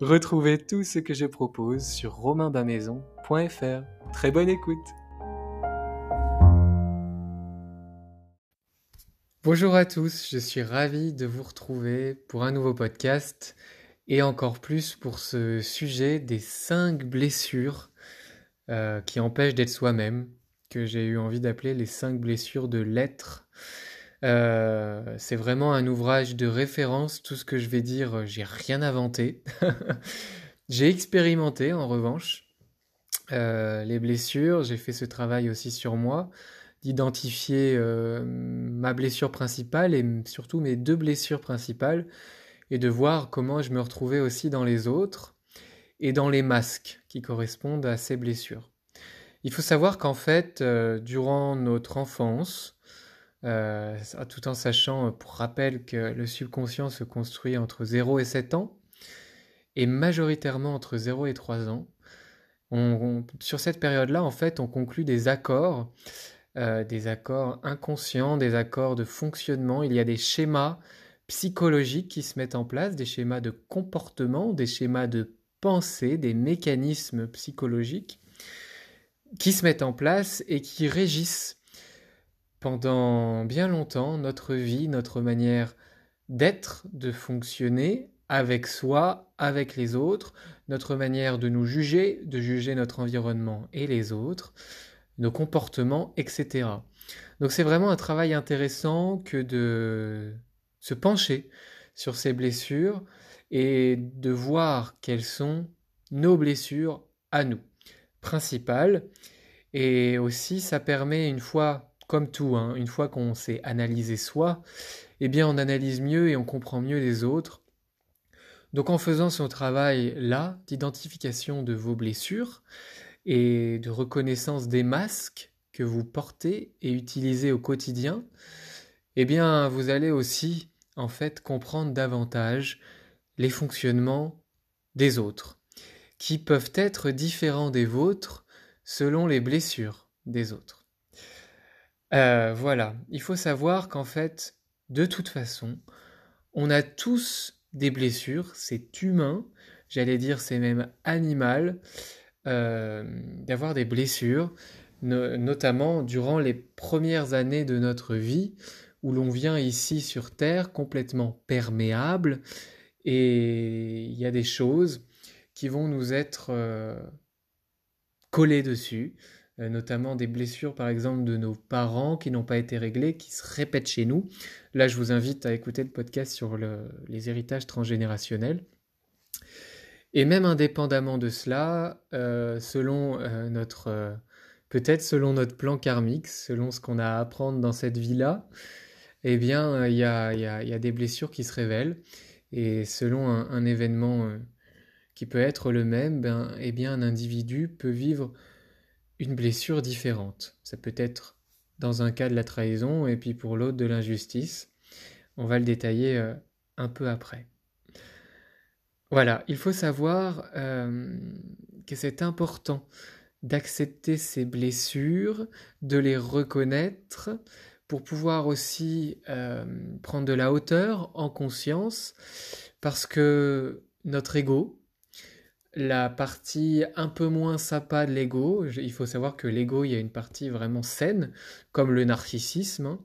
Retrouvez tout ce que je propose sur romainbamaison.fr. Très bonne écoute Bonjour à tous, je suis ravi de vous retrouver pour un nouveau podcast et encore plus pour ce sujet des 5 blessures euh, qui empêchent d'être soi-même, que j'ai eu envie d'appeler les 5 blessures de l'être. Euh, c'est vraiment un ouvrage de référence. Tout ce que je vais dire, j'ai rien inventé. j'ai expérimenté en revanche euh, les blessures. J'ai fait ce travail aussi sur moi, d'identifier euh, ma blessure principale et surtout mes deux blessures principales et de voir comment je me retrouvais aussi dans les autres et dans les masques qui correspondent à ces blessures. Il faut savoir qu'en fait, durant notre enfance, euh, tout en sachant, euh, pour rappel, que le subconscient se construit entre 0 et 7 ans, et majoritairement entre 0 et 3 ans. sur cette période-là, en fait, on conclut des accords, euh, des accords inconscients, des accords de fonctionnement. Il y a des schémas psychologiques qui se mettent en place, des schémas de comportement, des schémas de pensée, des mécanismes psychologiques qui se mettent en place et qui régissent pendant bien longtemps notre vie, notre manière d'être, de fonctionner avec soi, avec les autres, notre manière de nous juger, de juger notre environnement et les autres, nos comportements, etc. Donc c'est vraiment un travail intéressant que de se pencher sur ces blessures et de voir quelles sont nos blessures à nous, principales. Et aussi ça permet une fois comme tout, hein, une fois qu'on s'est analysé soi, eh bien on analyse mieux et on comprend mieux les autres. Donc en faisant ce travail là d'identification de vos blessures et de reconnaissance des masques que vous portez et utilisez au quotidien, eh bien vous allez aussi en fait comprendre davantage les fonctionnements des autres, qui peuvent être différents des vôtres selon les blessures des autres. Euh, voilà, il faut savoir qu'en fait, de toute façon, on a tous des blessures, c'est humain, j'allais dire c'est même animal euh, d'avoir des blessures, notamment durant les premières années de notre vie, où l'on vient ici sur Terre complètement perméable, et il y a des choses qui vont nous être euh, collées dessus, notamment des blessures par exemple de nos parents qui n'ont pas été réglées, qui se répètent chez nous. Là, je vous invite à écouter le podcast sur les héritages transgénérationnels. Et même indépendamment de cela, euh, selon euh, notre, peut-être selon notre plan karmique, selon ce qu'on a à apprendre dans cette vie-là, eh bien, il y a, des blessures qui se révèlent. Et selon un, événement qui peut être le même, ben, eh bien, un individu peut vivre une blessure différente. Ça peut être dans un cas de la trahison et puis pour l'autre de l'injustice. On va le détailler euh, un peu après. Voilà, il faut savoir euh, que c'est important d'accepter ces blessures, de les reconnaître pour pouvoir aussi euh, prendre de la hauteur en conscience, parce que notre ego, la partie un peu moins sympa de l'ego, il faut savoir que l'ego, il y a une partie vraiment saine, comme le narcissisme. Hein.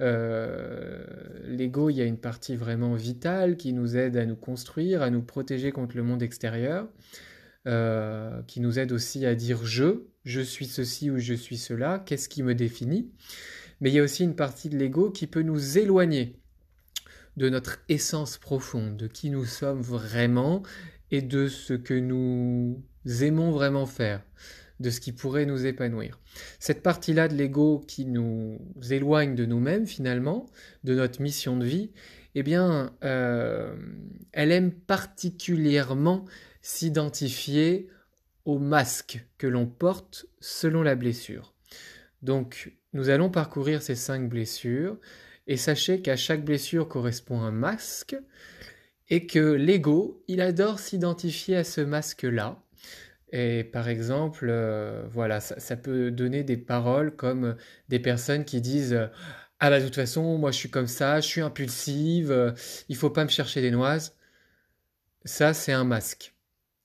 Euh, l'ego, il y a une partie vraiment vitale qui nous aide à nous construire, à nous protéger contre le monde extérieur, euh, qui nous aide aussi à dire je, je suis ceci ou je suis cela, qu'est-ce qui me définit. Mais il y a aussi une partie de l'ego qui peut nous éloigner de notre essence profonde, de qui nous sommes vraiment et de ce que nous aimons vraiment faire, de ce qui pourrait nous épanouir. Cette partie-là de l'ego qui nous éloigne de nous-mêmes finalement, de notre mission de vie, eh bien, euh, elle aime particulièrement s'identifier au masque que l'on porte selon la blessure. Donc, nous allons parcourir ces cinq blessures et sachez qu'à chaque blessure correspond un masque et que l'ego, il adore s'identifier à ce masque-là. Et par exemple, euh, voilà, ça, peut donner des paroles comme des personnes qui disent Ah bah de toute façon, moi je suis comme ça, je suis impulsive, euh, il faut pas me chercher des noises. Ça, c'est un masque.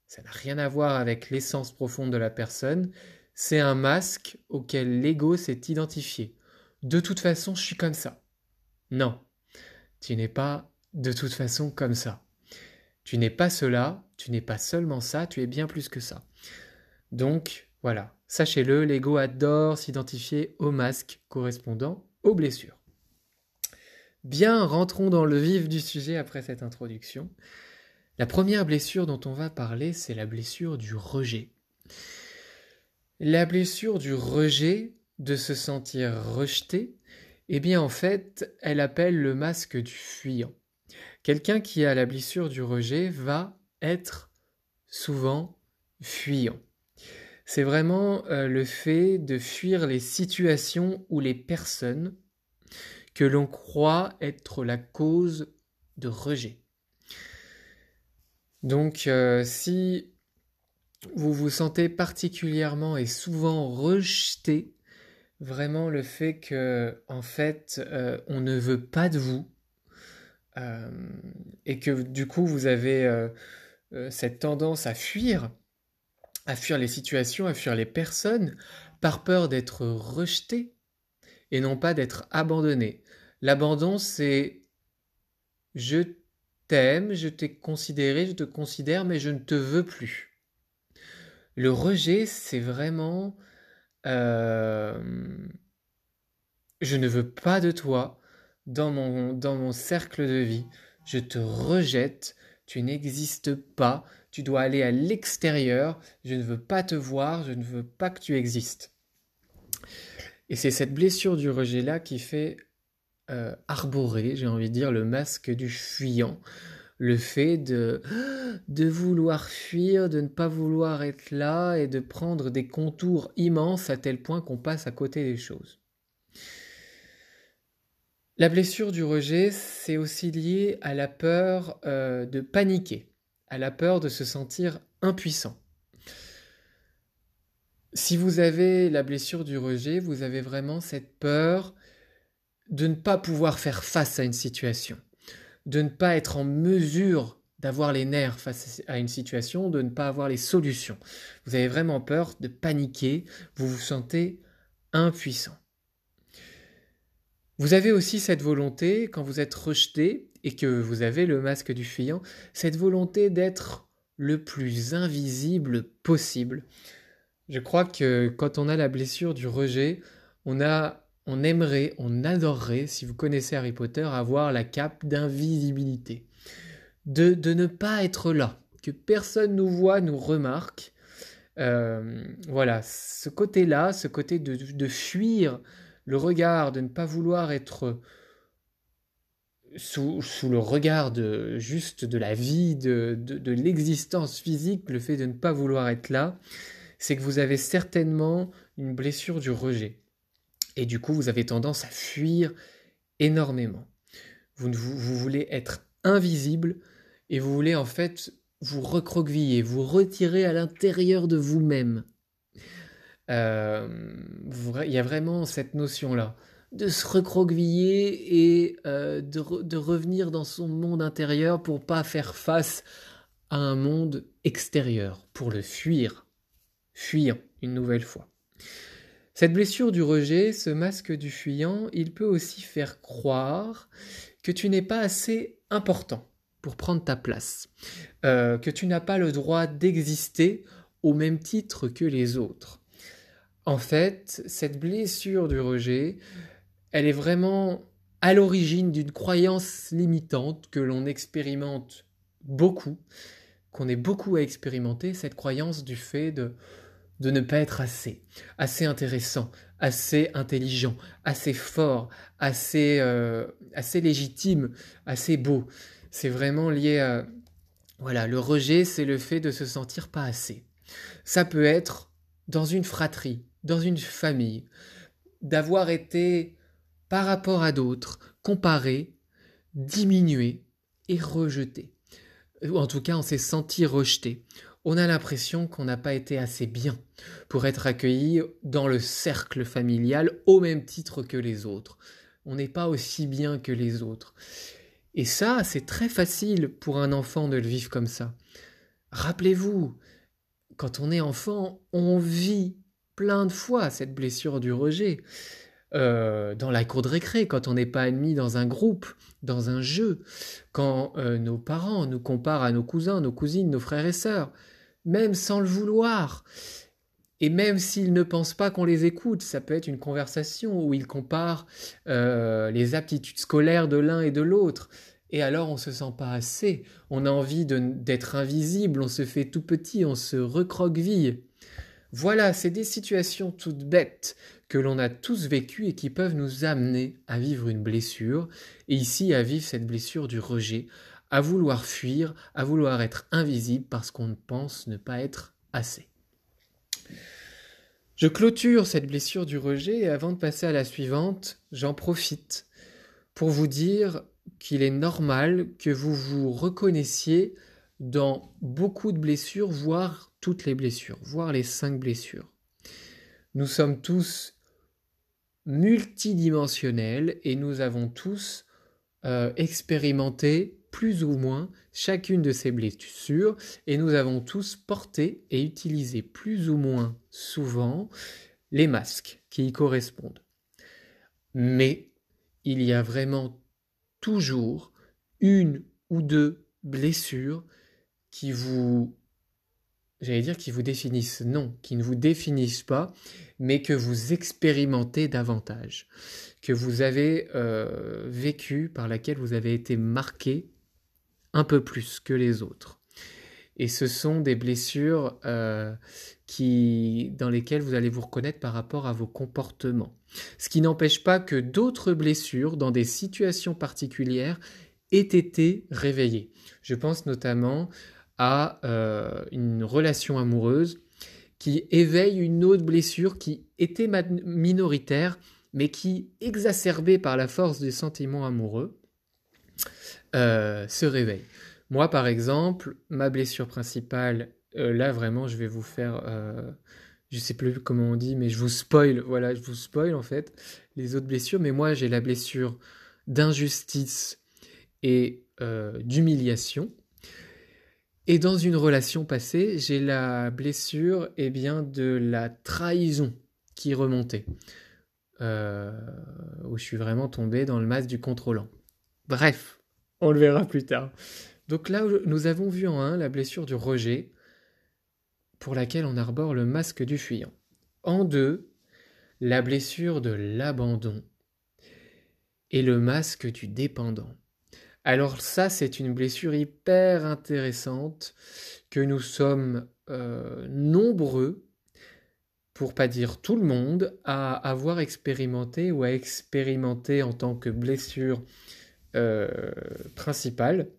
Ça n'a rien à voir avec l'essence profonde de la personne. C'est un masque auquel l'ego s'est identifié. De toute façon, je suis comme ça. Non, tu n'es pas de toute façon comme ça. Tu n'es pas cela, tu n'es pas seulement ça, tu es bien plus que ça. Donc, voilà, sachez-le, l'ego adore s'identifier au masque correspondant aux blessures. Bien, rentrons dans le vif du sujet après cette introduction. La première blessure dont on va parler, c'est la blessure du rejet. La blessure du rejet, de se sentir rejeté, eh bien en fait, elle appelle le masque du fuyant. Quelqu'un qui a la blessure du rejet va être souvent fuyant. C'est vraiment euh, le fait de fuir les situations ou les personnes que l'on croit être la cause de rejet. Donc euh, si vous vous sentez particulièrement et souvent rejeté, vraiment le fait que en fait euh, on ne veut pas de vous et que du coup vous avez euh, cette tendance à fuir, à fuir les situations, à fuir les personnes par peur d'être rejeté et non pas d'être abandonné. L'abandon c'est je t'aime, je t'ai considéré, je te considère mais je ne te veux plus. Le rejet, c'est vraiment euh, je ne veux pas de toi dans mon, dans mon cercle de vie. Je te rejette. Tu n'existes pas. Tu dois aller à l'extérieur. Je ne veux pas te voir. Je ne veux pas que tu existes. Et c'est cette blessure du rejet-là qui fait euh, arborer, j'ai envie de dire, le masque du fuyant le fait de, de vouloir fuir, de ne pas vouloir être là et de prendre des contours immenses à tel point qu'on passe à côté des choses. La blessure du rejet, c'est aussi lié à la peur euh, de paniquer, à la peur de se sentir impuissant. Si vous avez la blessure du rejet, vous avez vraiment cette peur de ne pas pouvoir faire face à une situation de ne pas être en mesure d'avoir les nerfs face à une situation, de ne pas avoir les solutions. Vous avez vraiment peur de paniquer, vous vous sentez impuissant. Vous avez aussi cette volonté, quand vous êtes rejeté et que vous avez le masque du fuyant, cette volonté d'être le plus invisible possible. Je crois que quand on a la blessure du rejet, on a on aimerait, on adorerait, si vous connaissez Harry Potter, avoir la cape d'invisibilité. De, de, ne pas être là, que personne nous voit, nous remarque. Euh, voilà, ce côté-là, ce côté de, de, fuir le regard, de ne pas vouloir être sous, le regard de, juste de la vie, de, l'existence physique, le fait de ne pas vouloir être là, c'est que vous avez certainement une blessure du rejet. Et du coup, vous avez tendance à fuir énormément. Vous, voulez être invisible et vous voulez en fait vous recroqueviller, vous retirer à l'intérieur de vous-même. Euh, il y a vraiment cette notion-là de se recroqueviller et euh, de, revenir dans son monde intérieur pour pas faire face à un monde extérieur, pour le fuir, fuir une nouvelle fois. Cette blessure du rejet, ce masque du fuyant, il peut aussi faire croire que tu n'es pas assez important pour prendre ta place, euh, que tu n'as pas le droit d'exister au même titre que les autres. En fait, cette blessure du rejet, elle est vraiment à l'origine d'une croyance limitante que l'on expérimente beaucoup, qu'on est beaucoup à expérimenter, cette croyance du fait de de ne pas être assez, assez intéressant, assez intelligent, assez fort, assez, euh, assez légitime, assez beau. C'est vraiment lié à... Voilà, le rejet, c'est le fait de se sentir pas assez. Ça peut être dans une fratrie, dans une famille, d'avoir été, par rapport à d'autres, comparé, diminué et rejeté. Ou en tout cas, on s'est senti rejeté on a l'impression qu'on n'a pas été assez bien pour être accueilli dans le cercle familial au même titre que les autres. On n'est pas aussi bien que les autres. Et ça, c'est très facile pour un enfant de le vivre comme ça. Rappelez-vous, quand on est enfant, on vit plein de fois cette blessure du rejet. Euh, dans la cour de récré, quand on n'est pas admis dans un groupe, dans un jeu, quand euh, nos parents nous comparent à nos cousins, nos cousines, nos frères et sœurs, même sans le vouloir. Et même s'ils ne pensent pas qu'on les écoute, ça peut être une conversation où ils comparent euh, les aptitudes scolaires de l'un et de l'autre. Et alors on se sent pas assez, on a envie d'être invisible, on se fait tout petit, on se recroqueville. Voilà, c'est des situations toutes bêtes que l'on a tous vécues et qui peuvent nous amener à vivre une blessure, et ici à vivre cette blessure du rejet, à vouloir fuir, à vouloir être invisible parce qu'on pense ne pas être assez. Je clôture cette blessure du rejet et avant de passer à la suivante, j'en profite pour vous dire qu'il est normal que vous vous reconnaissiez dans beaucoup de blessures, voire les blessures, voire les cinq blessures. Nous sommes tous multidimensionnels et nous avons tous euh, expérimenté plus ou moins chacune de ces blessures et nous avons tous porté et utilisé plus ou moins souvent les masques qui y correspondent. Mais il y a vraiment toujours une ou deux blessures qui vous j'allais dire qui vous définissent, non, qui ne vous définissent pas, mais que vous expérimentez davantage, que vous avez euh, vécu, par laquelle vous avez été marqué un peu plus que les autres. Et ce sont des blessures euh, qui, dans lesquelles vous allez vous reconnaître par rapport à vos comportements. Ce qui n'empêche pas que d'autres blessures, dans des situations particulières, aient été réveillées. Je pense notamment à euh, une relation amoureuse qui éveille une autre blessure qui était minoritaire, mais qui, exacerbée par la force des sentiments amoureux, euh, se réveille. Moi, par exemple, ma blessure principale, euh, là vraiment, je vais vous faire, je sais plus comment on dit, mais je vous spoil, voilà, je vous spoil en fait les autres blessures. Mais moi, j'ai la blessure d'injustice et d'humiliation. Et dans une relation passée, j'ai la blessure, eh bien, de la trahison qui remontait, où je suis vraiment tombé dans le masque du contrôlant. Bref, on le verra plus tard. Donc là, nous avons vu en un la blessure du rejet, pour laquelle on arbore le masque du fuyant. En deux, la blessure de l'abandon et le masque du dépendant. Alors ça, c'est une blessure hyper intéressante que nous sommes euh, nombreux, pour pas dire tout le monde, à avoir expérimenté ou à expérimenter en tant que blessure euh, principale.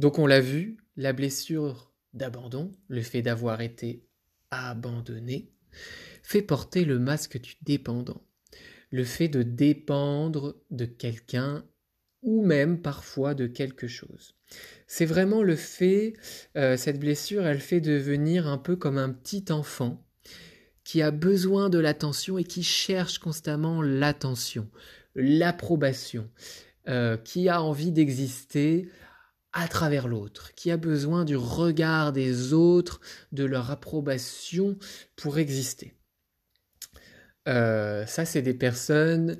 Donc on l'a vu, la blessure d'abandon, le fait d'avoir été abandonné, fait porter le masque du dépendant. Le fait de dépendre de quelqu'un même parfois de quelque chose. C'est vraiment le fait, euh, cette blessure, elle fait devenir un peu comme un petit enfant qui a besoin de l'attention et qui cherche constamment l'attention, l'approbation, euh, qui a envie d'exister à travers l'autre, qui a besoin du regard des autres, de leur approbation pour exister. Euh, ça, c'est des personnes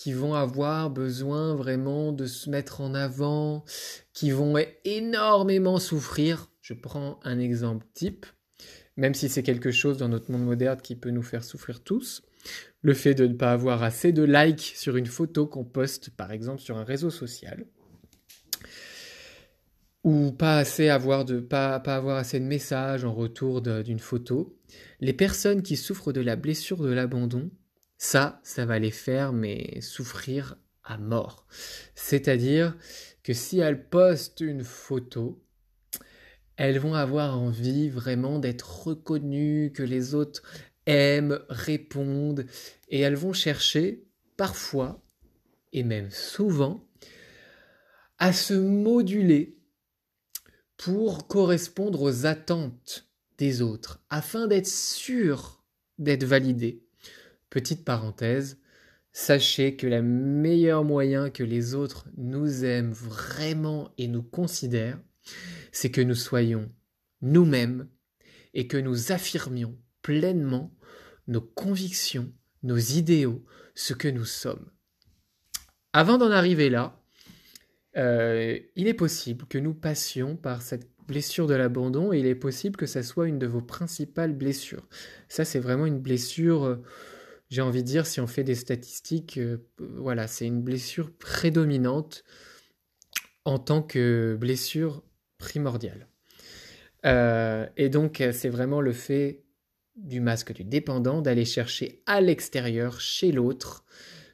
qui vont avoir besoin vraiment de se mettre en avant, qui vont énormément souffrir. Je prends un exemple type, même si c'est quelque chose dans notre monde moderne qui peut nous faire souffrir tous. Le fait de ne pas avoir assez de likes sur une photo qu'on poste, par exemple, sur un réseau social. Ou pas assez avoir de, pas, pas avoir assez de messages en retour d'une photo. Les personnes qui souffrent de la blessure de l'abandon ça, ça va les faire, souffrir à mort. C'est-à-dire que si elles postent une photo, elles vont avoir envie vraiment d'être reconnues, que les autres aiment, répondent, et elles vont chercher parfois, et même souvent, à se moduler pour correspondre aux attentes des autres, afin d'être sûr d'être validées. Petite parenthèse, sachez que le meilleur moyen que les autres nous aiment vraiment et nous considèrent, c'est que nous soyons nous-mêmes et que nous affirmions pleinement nos convictions, nos idéaux, ce que nous sommes. Avant d'en arriver là, euh, il est possible que nous passions par cette blessure de l'abandon et il est possible que ça soit une de vos principales blessures. Ça, c'est vraiment une blessure euh, j'ai envie de dire, si on fait des statistiques, euh, voilà, c'est une blessure prédominante en tant que blessure primordiale. Euh, et donc, c'est vraiment le fait du masque du dépendant d'aller chercher à l'extérieur, chez l'autre,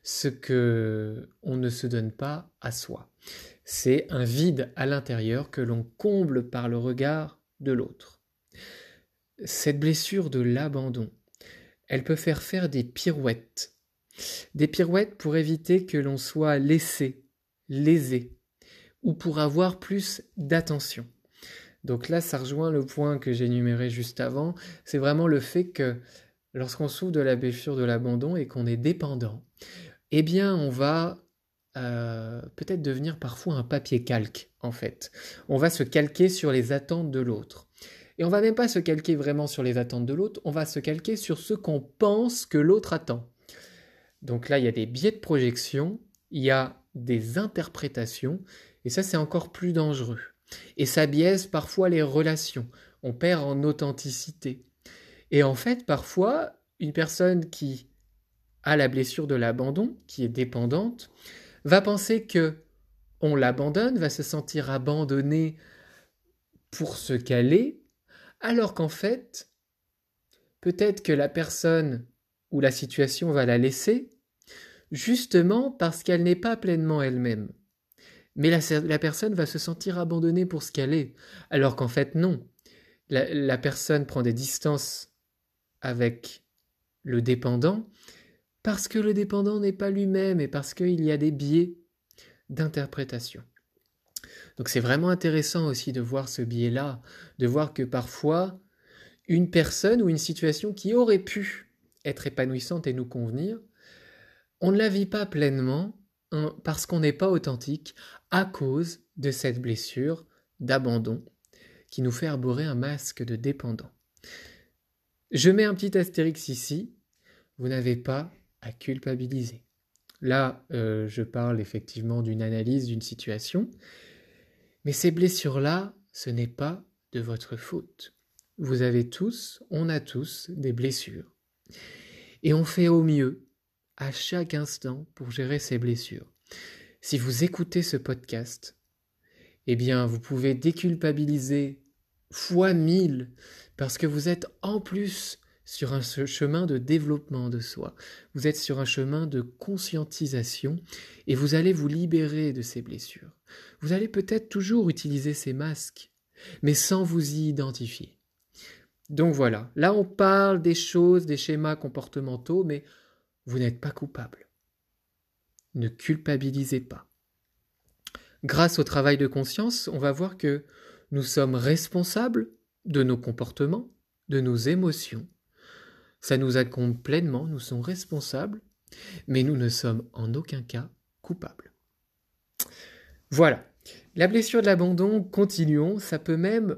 ce que on ne se donne pas à soi. C'est un vide à l'intérieur que l'on comble par le regard de l'autre. Cette blessure de l'abandon, elle peut faire faire des pirouettes. Des pirouettes pour éviter que l'on soit laissé, lésé, ou pour avoir plus d'attention. Donc là, ça rejoint le point que j'ai énuméré juste avant, c'est vraiment le fait que lorsqu'on souffre de la blessure de l'abandon et qu'on est dépendant, eh bien on va euh, peut-être devenir parfois un papier calque, en fait. On va se calquer sur les attentes de l'autre. Et on va même pas se calquer vraiment sur les attentes de l'autre, on va se calquer sur ce qu'on pense que l'autre attend. Donc là, il y a des biais de projection, il y a des interprétations, et ça c'est encore plus dangereux. Et ça biaise parfois les relations, on perd en authenticité. Et en fait, parfois, une personne qui a la blessure de l'abandon, qui est dépendante, va penser que on l'abandonne, va se sentir abandonné pour ce qu'elle est, alors qu'en fait, peut-être que la personne ou la situation va la laisser, justement parce qu'elle n'est pas pleinement elle-même. Mais la, personne va se sentir abandonnée pour ce qu'elle est, alors qu'en fait non. La, la personne prend des distances avec le dépendant parce que le dépendant n'est pas lui-même et parce qu'il y a des biais d'interprétation. Donc c'est vraiment intéressant aussi de voir ce biais-là, de voir que parfois une personne ou une situation qui aurait pu être épanouissante et nous convenir, on ne la vit pas pleinement parce qu'on n'est pas authentique à cause de cette blessure d'abandon qui nous fait arborer un masque de dépendant. Je mets un petit astérix ici, vous n'avez pas à culpabiliser. Là, euh, je parle effectivement d'une analyse d'une situation, mais ces blessures-là, ce n'est pas de votre faute. Vous avez tous, on a tous des blessures. Et on fait au mieux à chaque instant pour gérer ces blessures. Si vous écoutez ce podcast, eh bien, vous pouvez déculpabiliser fois mille parce que vous êtes en plus sur un chemin de développement de soi. Vous êtes sur un chemin de conscientisation et vous allez vous libérer de ces blessures. Vous allez peut-être toujours utiliser ces masques, mais sans vous y identifier. Donc voilà, là on parle des choses, des schémas comportementaux, mais vous n'êtes pas coupable. Ne culpabilisez pas. Grâce au travail de conscience, on va voir que nous sommes responsables de nos comportements, de nos émotions, ça nous incombe pleinement, nous sommes responsables, mais nous ne sommes en aucun cas coupables. Voilà. La blessure de l'abandon, continuons, ça peut même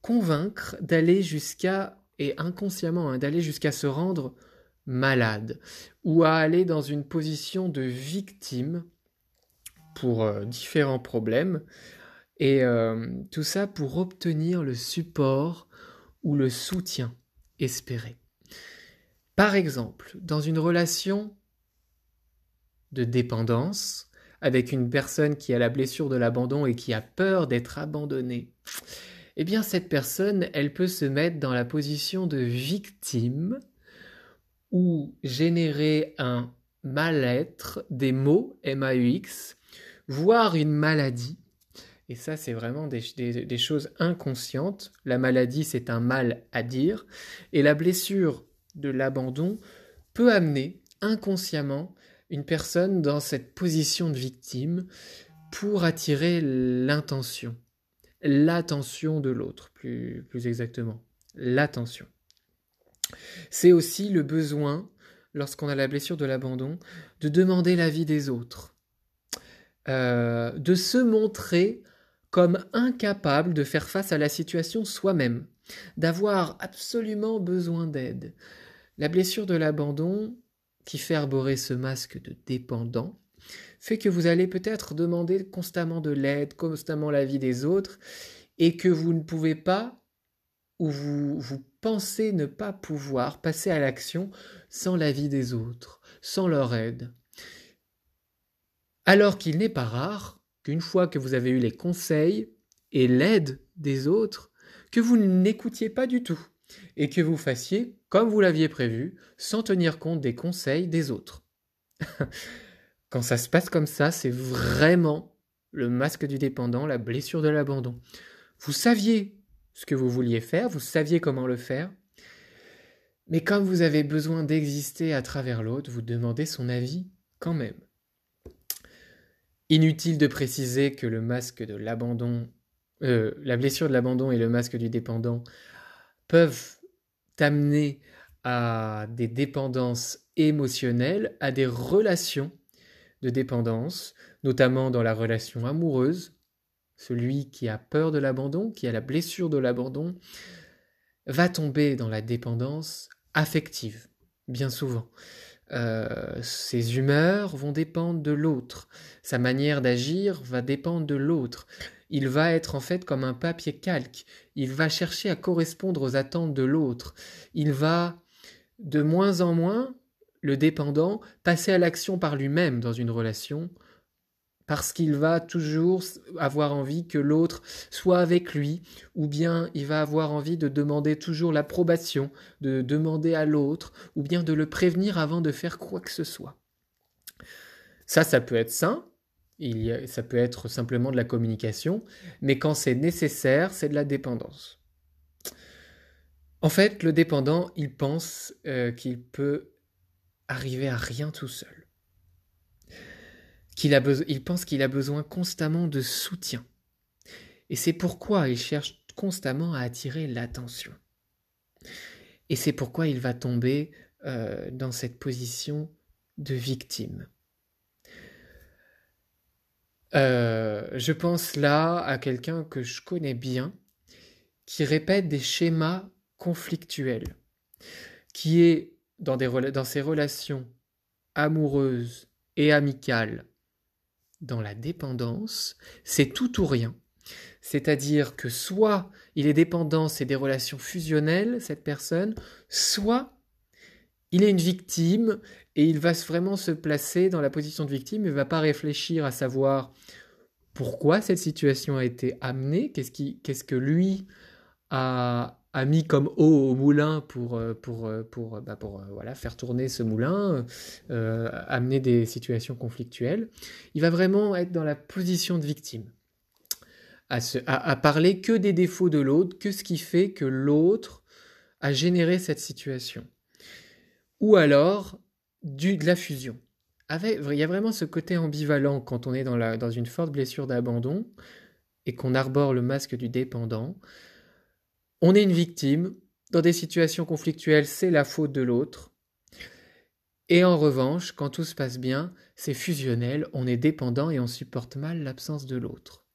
convaincre d'aller jusqu'à, et inconsciemment, hein, d'aller jusqu'à se rendre malade, ou à aller dans une position de victime pour euh, différents problèmes, et euh, tout ça pour obtenir le support ou le soutien espéré. Par exemple, dans une relation de dépendance, avec une personne qui a la blessure de l'abandon et qui a peur d'être abandonnée, eh bien cette personne, elle peut se mettre dans la position de victime ou générer un mal-être, des mots MAUX, voire une maladie. Et ça, c'est vraiment des, des, choses inconscientes. La maladie, c'est un mal à dire. Et la blessure de l'abandon peut amener inconsciemment une personne dans cette position de victime pour attirer l'intention, l'attention de l'autre, plus, plus exactement, l'attention. C'est aussi le besoin, lorsqu'on a la blessure de l'abandon, de demander l'avis des autres, euh, de se montrer comme incapable de faire face à la situation soi-même, d'avoir absolument besoin d'aide. La blessure de l'abandon, qui fait arborer ce masque de dépendant, fait que vous allez peut-être demander constamment de l'aide, constamment l'avis des autres, et que vous ne pouvez pas, ou vous, pensez ne pas pouvoir passer à l'action sans l'avis des autres, sans leur aide. Alors qu'il n'est pas rare qu'une fois que vous avez eu les conseils et l'aide des autres, que vous n'écoutiez pas du tout et que vous fassiez comme vous l'aviez prévu, sans tenir compte des conseils des autres. Quand ça se passe comme ça, c'est vraiment le masque du dépendant, la blessure de l'abandon. Vous saviez ce que vous vouliez faire, vous saviez comment le faire, mais comme vous avez besoin d'exister à travers l'autre, vous demandez son avis quand même. Inutile de préciser que le masque de l'abandon, euh, la blessure de l'abandon et le masque du dépendant peuvent t'amener à des dépendances émotionnelles, à des relations de dépendance, notamment dans la relation amoureuse. Celui qui a peur de l'abandon, qui a la blessure de l'abandon, va tomber dans la dépendance affective, bien souvent. Euh, ses humeurs vont dépendre de l'autre, sa manière d'agir va dépendre de l'autre il va être en fait comme un papier calque, il va chercher à correspondre aux attentes de l'autre, il va de moins en moins, le dépendant, passer à l'action par lui-même dans une relation, parce qu'il va toujours avoir envie que l'autre soit avec lui, ou bien il va avoir envie de demander toujours l'approbation, de demander à l'autre, ou bien de le prévenir avant de faire quoi que ce soit. Ça, ça peut être sain, ça peut être simplement de la communication, mais quand c'est nécessaire, c'est de la dépendance. En fait, le dépendant, il pense euh, qu'il peut arriver à rien tout seul. Qu'il il pense qu'il a besoin constamment de soutien. Et c'est pourquoi il cherche constamment à attirer l'attention. Et c'est pourquoi il va tomber euh, dans cette position de victime. Euh, je pense là à quelqu'un que je connais bien, qui répète des schémas conflictuels, qui est dans, dans ses relations amoureuses et amicales, dans la dépendance, c'est tout ou rien. C'est-à-dire que soit il est dépendant, c'est des relations fusionnelles, cette personne, soit il est une victime et il va vraiment se placer dans la position de victime, il ne va pas réfléchir à savoir pourquoi cette situation a été amenée, qu'est-ce, que lui a, mis comme eau au moulin pour, euh, euh, bah euh, voilà, faire tourner ce moulin, amener des situations conflictuelles. Il va vraiment être dans la position de victime, à parler que des défauts de l'autre, que ce qui fait que l'autre a généré cette situation ou alors de la fusion. Il y a vraiment ce côté ambivalent quand on est dans une forte blessure d'abandon et qu'on arbore le masque du dépendant. On est une victime, dans des situations conflictuelles, c'est la faute de l'autre. Et en revanche, quand tout se passe bien, c'est fusionnel, on est dépendant et on supporte mal l'absence de l'autre.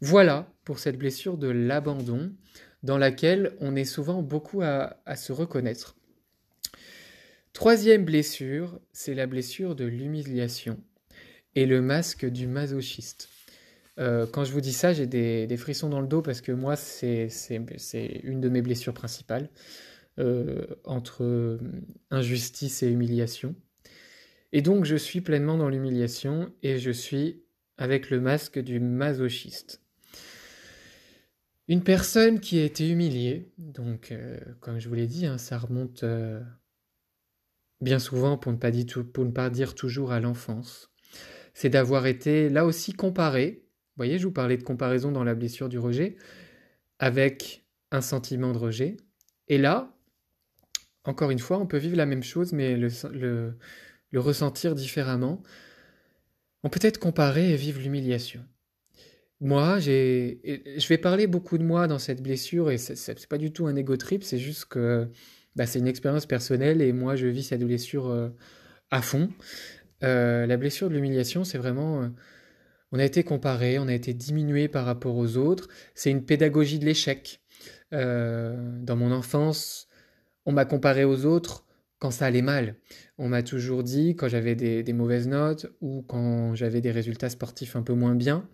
Voilà pour cette blessure de l'abandon, dans laquelle on est souvent beaucoup à, se reconnaître. Troisième blessure, c'est la blessure de l'humiliation et le masque du masochiste. Euh, quand je vous dis ça, j'ai des, frissons dans le dos parce que moi, c'est une de mes blessures principales euh, entre injustice et humiliation. Et donc, je suis pleinement dans l'humiliation et je suis avec le masque du masochiste. Une personne qui a été humiliée, donc euh, comme je vous l'ai dit, hein, ça remonte bien souvent, pour ne, pas dire, toujours à l'enfance, c'est d'avoir été là aussi comparé vous voyez, je vous parlais de comparaison dans la blessure du rejet, avec un sentiment de rejet. Et là, encore une fois, on peut vivre la même chose, mais le, ressentir différemment. On peut être comparé et vivre l'humiliation. Moi, j'ai, je vais parler beaucoup de moi dans cette blessure, et c'est pas du tout un ego trip, c'est juste que bah, c'est une expérience personnelle, et moi, je vis cette blessure euh, à fond. Euh, la blessure de l'humiliation, c'est vraiment euh, on a été comparé, on a été diminué par rapport aux autres. C'est une pédagogie de l'échec. Dans mon enfance, on m'a comparé aux autres quand ça allait mal. On m'a toujours dit, quand j'avais des, mauvaises notes ou quand j'avais des résultats sportifs un peu moins bien,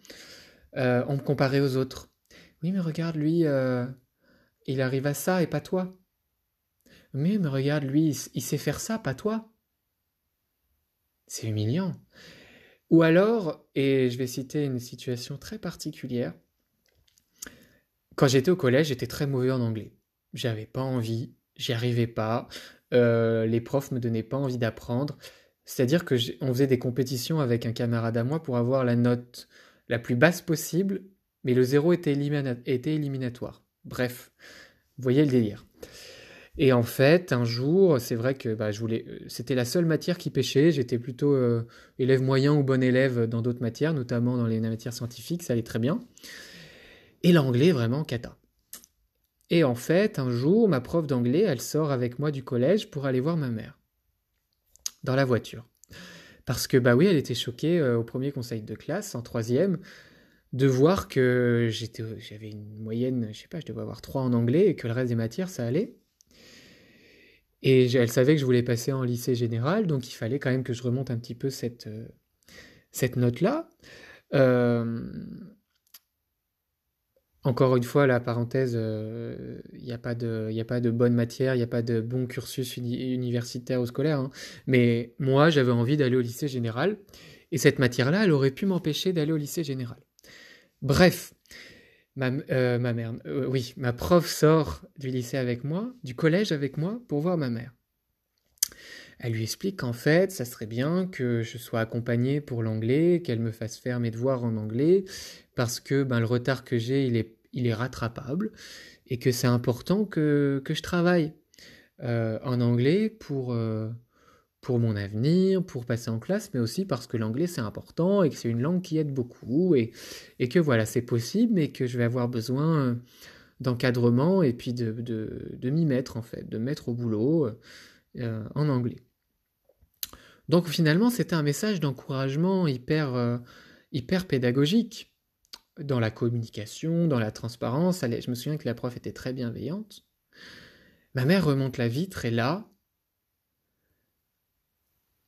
on me comparait aux autres. Oui, mais regarde, lui, il arrive à ça et pas toi. Mais regarde, lui, il sait faire ça, pas toi. C'est humiliant. Ou alors, et je vais citer une situation très particulière, quand j'étais au collège, j'étais très mauvais en anglais. J'avais pas envie, j'y arrivais pas, euh, les profs me donnaient pas envie d'apprendre. C'est-à-dire que on faisait des compétitions avec un camarade à moi pour avoir la note la plus basse possible, mais le zéro était, était éliminatoire. Bref, vous voyez le délire. Et en fait, un jour, c'est vrai que bah, euh, c'était la seule matière qui pêchait. J'étais plutôt euh, élève moyen ou bon élève dans d'autres matières, notamment dans les matières scientifiques, ça allait très bien. Et l'anglais, vraiment cata. Et en fait, un jour, ma prof d'anglais, elle sort avec moi du collège pour aller voir ma mère. Dans la voiture. Parce que, bah oui, elle était choquée euh, au premier conseil de classe, en troisième, de voir que j'avais une moyenne, je sais pas, je devais avoir 3 en anglais et que le reste des matières, ça allait. Et elle savait que je voulais passer en lycée général, donc il fallait quand même que je remonte un petit peu cette, euh, note-là. Euh, encore une fois, la parenthèse, il euh, n'y a, pas de, a pas de bonne matière, il n'y a pas de bon cursus universitaire ou scolaire, hein. mais moi j'avais envie d'aller au lycée général, et cette matière-là, elle aurait pu m'empêcher d'aller au lycée général. Bref, ma, euh, ma mère, euh, oui, ma prof sort du lycée avec moi, du collège avec moi, pour voir ma mère. Elle lui explique qu'en fait, ça serait bien que je sois accompagné pour l'anglais, qu'elle me fasse faire mes devoirs en anglais, parce que ben, le retard que j'ai, il est, il est rattrapable, et que c'est important que, que je travaille euh, en anglais pour, pour mon avenir, pour passer en classe, mais aussi parce que l'anglais c'est important et que c'est une langue qui aide beaucoup et, et que voilà, c'est possible, mais que je vais avoir besoin euh, d'encadrement et puis de, de, de m'y mettre en fait, de mettre au boulot euh, en anglais. Donc finalement, c'était un message d'encouragement hyper, euh, hyper pédagogique dans la communication, dans la transparence. je me souviens que la prof était très bienveillante. Ma mère remonte la vitre et là,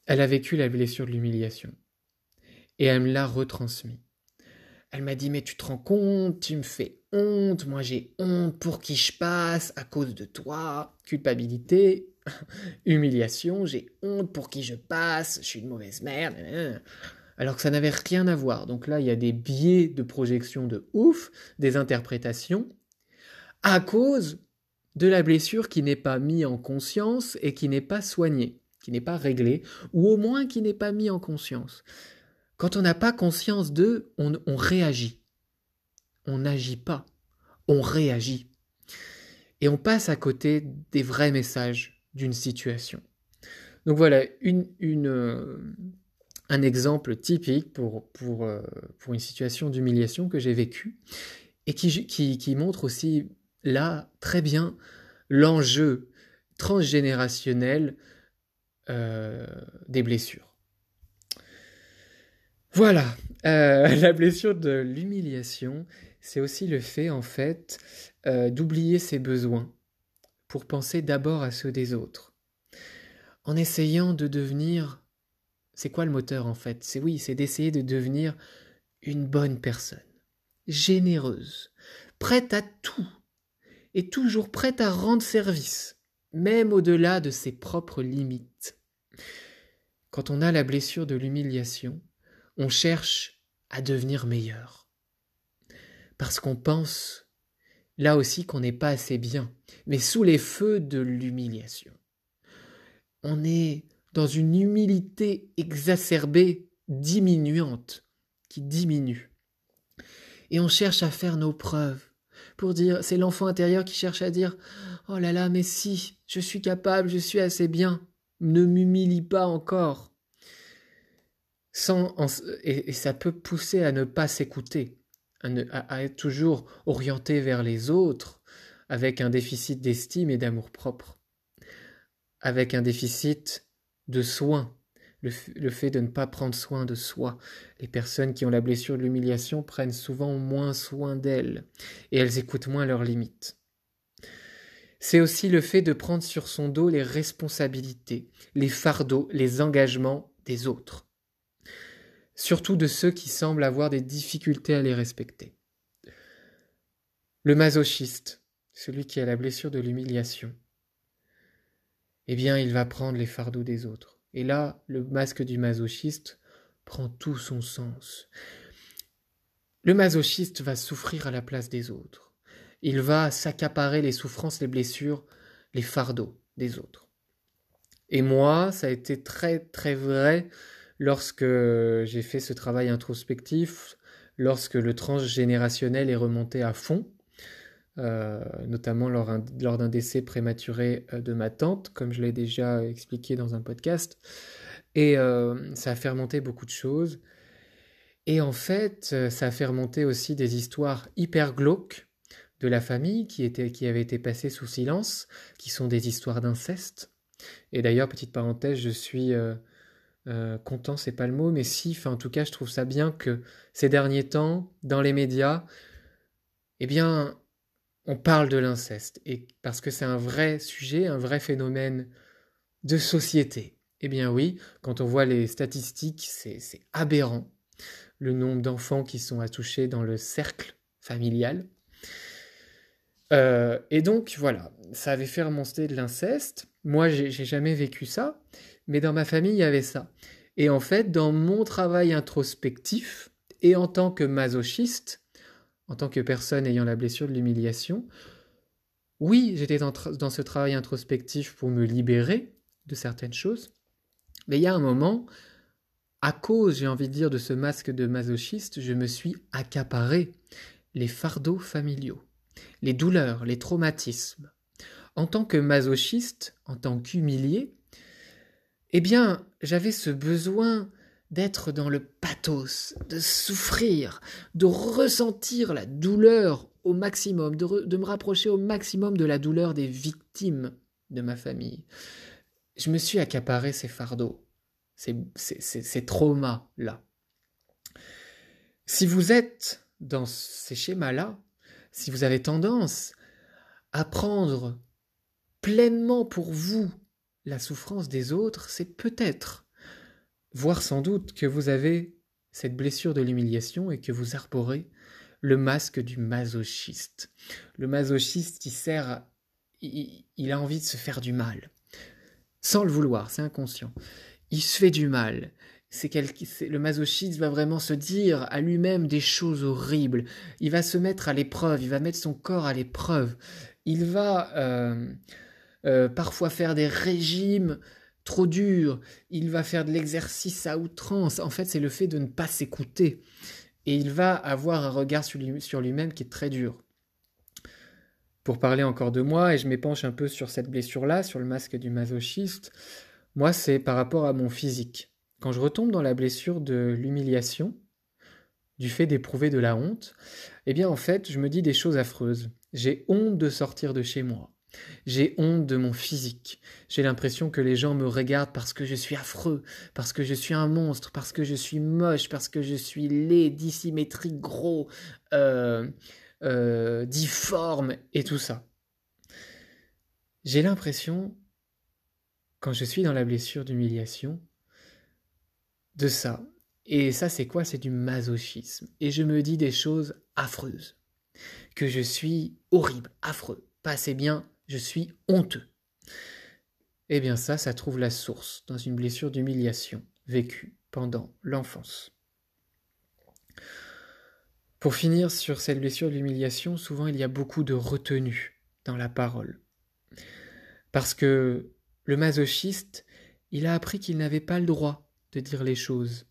elle a vécu la blessure de l'humiliation. Et elle me l'a retransmis. Elle m'a dit Mais tu te rends compte, tu me fais honte, moi j'ai honte pour qui je passe à cause de toi. Culpabilité, humiliation, j'ai honte pour qui je passe, je suis une mauvaise mère. Alors que ça n'avait rien à voir. Donc là, il y a des biais de projection de ouf, des interprétations, à cause de la blessure qui n'est pas mise en conscience et qui n'est pas soignée qui n'est pas réglé, ou au moins qui n'est pas mis en conscience. Quand on n'a pas conscience d'eux, on, réagit. On n'agit pas, on réagit. Et on passe à côté des vrais messages d'une situation. Donc voilà, une, une, euh, un exemple typique pour, pour, euh, pour une situation d'humiliation que j'ai vécue et qui, qui, qui montre aussi là très bien l'enjeu transgénérationnel euh, des blessures. Voilà, euh, la blessure de l'humiliation, c'est aussi le fait en fait euh, d'oublier ses besoins pour penser d'abord à ceux des autres, en essayant de devenir... C'est quoi le moteur en fait? C'est oui, c'est d'essayer de devenir une bonne personne, généreuse, prête à tout, et toujours prête à rendre service, même au-delà de ses propres limites. Quand on a la blessure de l'humiliation, on cherche à devenir meilleur. Parce qu'on pense, là aussi, qu'on n'est pas assez bien, mais sous les feux de l'humiliation. On est dans une humilité exacerbée, diminuante, qui diminue. Et on cherche à faire nos preuves, pour dire, c'est l'enfant intérieur qui cherche à dire Oh là là, mais si, je suis capable, je suis assez bien, ne m'humilie pas encore. Et, ça peut pousser à ne pas s'écouter, à, être toujours orienté vers les autres, avec un déficit d'estime et d'amour propre, avec un déficit de soins, le, fait de ne pas prendre soin de soi. Les personnes qui ont la blessure de l'humiliation prennent souvent moins soin d'elles et elles écoutent moins leurs limites. C'est aussi le fait de prendre sur son dos les responsabilités, les fardeaux, les engagements des autres. Surtout de ceux qui semblent avoir des difficultés à les respecter. Le masochiste, celui qui a la blessure de l'humiliation, eh bien il va prendre les fardeaux des autres. Et là, le masque du masochiste prend tout son sens. Le masochiste va souffrir à la place des autres. Il va s'accaparer les souffrances, les blessures, les fardeaux des autres. Et moi, ça a été très très vrai lorsque j'ai fait ce travail introspectif, lorsque le transgénérationnel est remonté à fond, euh, notamment lors, d'un décès prématuré euh, de ma tante, comme je l'ai déjà expliqué dans un podcast. Et euh, ça a fait remonter beaucoup de choses. Et en fait, ça a fait remonter aussi des histoires hyper glauques de la famille qui, étaient, qui avaient été passées sous silence, qui sont des histoires d'inceste. Et d'ailleurs, petite parenthèse, je suis content, c'est pas le mot, mais si, en tout cas, je trouve ça bien que ces derniers temps, dans les médias, eh bien, on parle de l'inceste, et parce que c'est un vrai sujet, un vrai phénomène de société. Eh bien oui, quand on voit les statistiques, c'est aberrant le nombre d'enfants qui sont attouchés dans le cercle familial. Euh, et donc voilà, ça avait fait remonter de l'inceste. Moi, j'ai jamais vécu ça, mais dans ma famille, il y avait ça. Et en fait, dans mon travail introspectif, et en tant que masochiste, en tant que personne ayant la blessure de l'humiliation, oui, j'étais dans, ce travail introspectif pour me libérer de certaines choses, mais il y a un moment, à cause, j'ai envie de dire, de ce masque de masochiste, je me suis accaparé les fardeaux familiaux, les douleurs, les traumatismes. En tant que masochiste, en tant qu'humilié, eh bien, j'avais ce besoin d'être dans le pathos, de souffrir, de ressentir la douleur au maximum, de, me rapprocher au maximum de la douleur des victimes de ma famille. Je me suis accaparé ces fardeaux, ces, ces traumas-là. Si vous êtes dans ces schémas-là, si vous avez tendance à prendre pleinement pour vous la souffrance des autres, c'est peut-être Voir sans doute que vous avez cette blessure de l'humiliation et que vous arborez le masque du masochiste. Le masochiste, il sert, il, a envie de se faire du mal, sans le vouloir, c'est inconscient. Il se fait du mal. C'est le masochiste va vraiment se dire à lui-même des choses horribles. Il va se mettre à l'épreuve, il va mettre son corps à l'épreuve. Il va euh, euh, parfois faire des régimes trop dur, il va faire de l'exercice à outrance. En fait, c'est le fait de ne pas s'écouter. Et il va avoir un regard sur lui-même qui est très dur. Pour parler encore de moi, et je m'épanche un peu sur cette blessure-là, sur le masque du masochiste, moi, c'est par rapport à mon physique. Quand je retombe dans la blessure de l'humiliation, du fait d'éprouver de la honte, eh bien, en fait, je me dis des choses affreuses. J'ai honte de sortir de chez moi. J'ai honte de mon physique. J'ai l'impression que les gens me regardent parce que je suis affreux, parce que je suis un monstre, parce que je suis moche, parce que je suis laid, dissymétrique, gros, euh, euh, difforme et tout ça. J'ai l'impression, quand je suis dans la blessure d'humiliation, de ça. Et ça, c'est quoi? C'est du masochisme. Et je me dis des choses affreuses. Que je suis horrible, affreux, pas assez bien, je suis honteux. Eh bien ça, ça trouve la source dans une blessure d'humiliation vécue pendant l'enfance. Pour finir sur cette blessure d'humiliation, souvent il y a beaucoup de retenue dans la parole. Parce que le masochiste, il a appris qu'il n'avait pas le droit de dire les choses,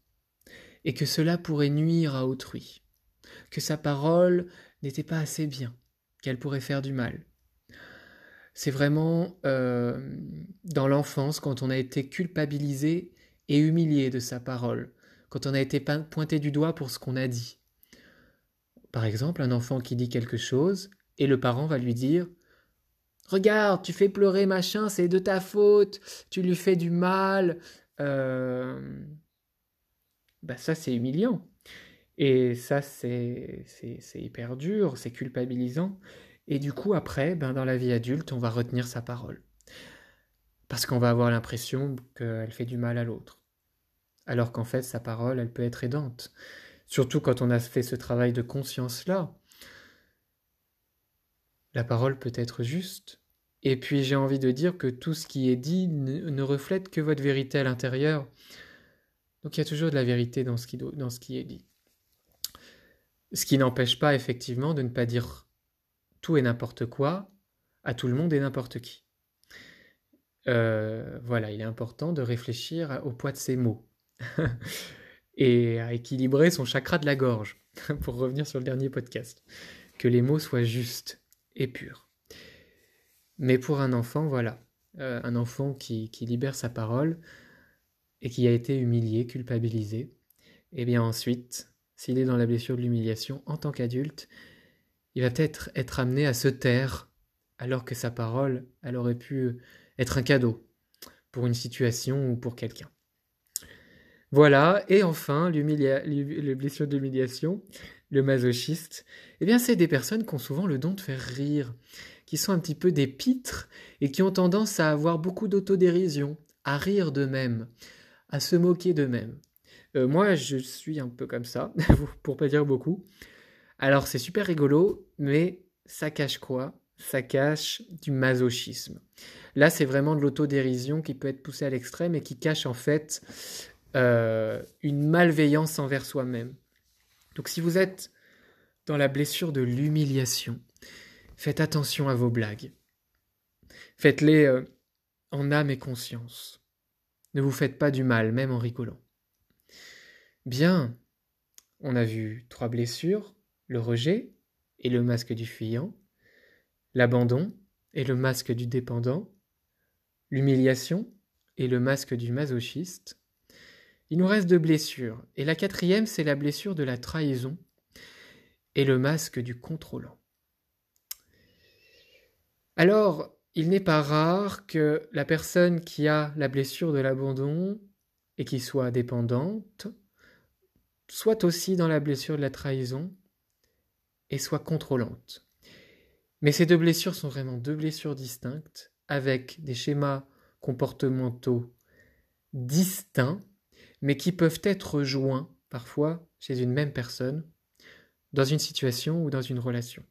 et que cela pourrait nuire à autrui, que sa parole n'était pas assez bien, qu'elle pourrait faire du mal. C'est vraiment euh, dans l'enfance, quand on a été culpabilisé et humilié de sa parole, quand on a été pointé du doigt pour ce qu'on a dit. Par exemple, un enfant qui dit quelque chose, et le parent va lui dire Regarde, tu fais pleurer machin, c'est de ta faute, tu lui fais du mal. Euh... Bah ça, c'est humiliant. Et ça, c'est hyper dur, c'est culpabilisant. Et du coup, après, ben, dans la vie adulte, on va retenir sa parole. Parce qu'on va avoir l'impression qu'elle fait du mal à l'autre. Alors qu'en fait, sa parole, elle peut être aidante. Surtout quand on a fait ce travail de conscience-là. La parole peut être juste. Et puis j'ai envie de dire que tout ce qui est dit ne, reflète que votre vérité à l'intérieur. Donc il y a toujours de la vérité dans ce qui, dans ce qui est dit. Ce qui n'empêche pas effectivement de ne pas dire tout et n'importe quoi à tout le monde et n'importe qui. Euh, voilà, il est important de réfléchir au poids de ses mots et à équilibrer son chakra de la gorge, pour revenir sur le dernier podcast. Que les mots soient justes et purs. Mais pour un enfant, voilà, euh, un enfant qui, qui, libère sa parole et qui a été humilié, culpabilisé, et eh bien ensuite, s'il est dans la blessure de l'humiliation en tant qu'adulte, il va peut-être être amené à se taire, alors que sa parole, elle aurait pu être un cadeau pour une situation ou pour quelqu'un. Voilà, et enfin, les blessures d'humiliation, le masochiste, eh bien, c'est des personnes qui ont souvent le don de faire rire, qui sont un petit peu des pitres et qui ont tendance à avoir beaucoup d'autodérision, à rire d'eux-mêmes, à se moquer d'eux-mêmes. Euh, moi, je suis un peu comme ça, pour pas dire beaucoup. Alors c'est super rigolo, mais ça cache quoi? Ça cache du masochisme. Là, c'est vraiment de l'autodérision qui peut être poussée à l'extrême et qui cache en fait euh, une malveillance envers soi-même. Donc si vous êtes dans la blessure de l'humiliation, faites attention à vos blagues. Faites-les euh, en âme et conscience. Ne vous faites pas du mal, même en rigolant. Bien, on a vu trois blessures le rejet et le masque du fuyant, l'abandon et le masque du dépendant, l'humiliation et le masque du masochiste. Il nous reste deux blessures, et la quatrième, c'est la blessure de la trahison et le masque du contrôlant. Alors, il n'est pas rare que la personne qui a la blessure de l'abandon et qui soit dépendante soit aussi dans la blessure de la trahison et soit contrôlante. Mais ces deux blessures sont vraiment deux blessures distinctes, avec des schémas comportementaux distincts, mais qui peuvent être joints parfois chez une même personne, dans une situation ou dans une relation.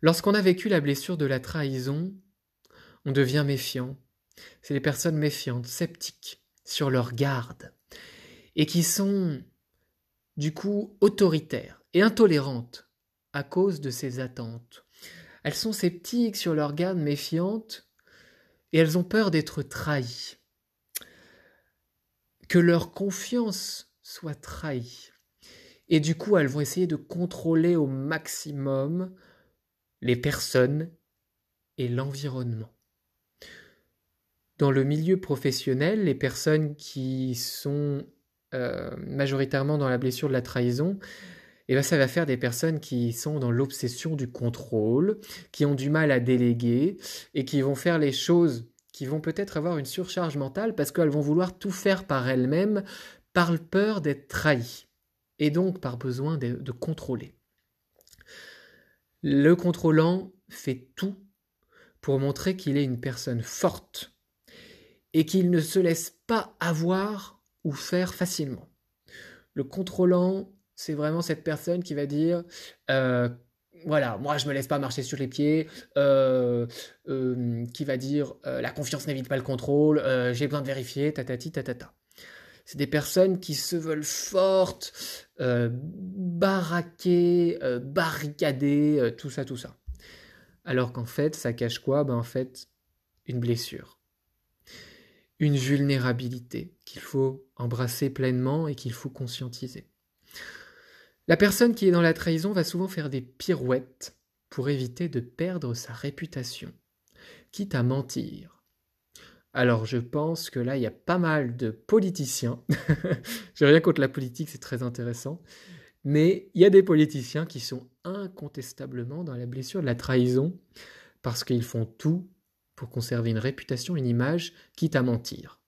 Lorsqu'on a vécu la blessure de la trahison, on devient méfiant. C'est les personnes méfiantes, sceptiques, sur leur garde, et qui sont du coup autoritaires et intolérantes à cause de ces attentes. Elles sont sceptiques sur leur garde méfiante et elles ont peur d'être trahies. Que leur confiance soit trahie. Et du coup, elles vont essayer de contrôler au maximum les personnes et l'environnement. Dans le milieu professionnel, les personnes qui sont euh, majoritairement dans la blessure de la trahison, et bien ça va faire des personnes qui sont dans l'obsession du contrôle, qui ont du mal à déléguer et qui vont faire les choses qui vont peut-être avoir une surcharge mentale parce qu'elles vont vouloir tout faire par elles-mêmes par peur d'être trahies et donc par besoin de, de contrôler. Le contrôlant fait tout pour montrer qu'il est une personne forte et qu'il ne se laisse pas avoir ou faire facilement. Le contrôlant, c'est vraiment cette personne qui va dire euh, voilà, moi je me laisse pas marcher sur les pieds, euh, euh, qui va dire la confiance n'évite pas le contrôle, j'ai besoin de vérifier, tatati tatata. C'est des personnes qui se veulent fortes, baraquées, barricadées, tout ça, tout ça. Alors qu'en fait, ça cache quoi? Ben en fait, une blessure. Une vulnérabilité qu'il faut embrasser pleinement et qu'il faut conscientiser. La personne qui est dans la trahison va souvent faire des pirouettes pour éviter de perdre sa réputation, quitte à mentir. Alors je pense que là, il y a pas mal de politiciens. J'ai rien contre la politique, c'est très intéressant. Mais il y a des politiciens qui sont incontestablement dans la blessure de la trahison parce qu'ils font tout pour conserver une réputation, une image, quitte à mentir.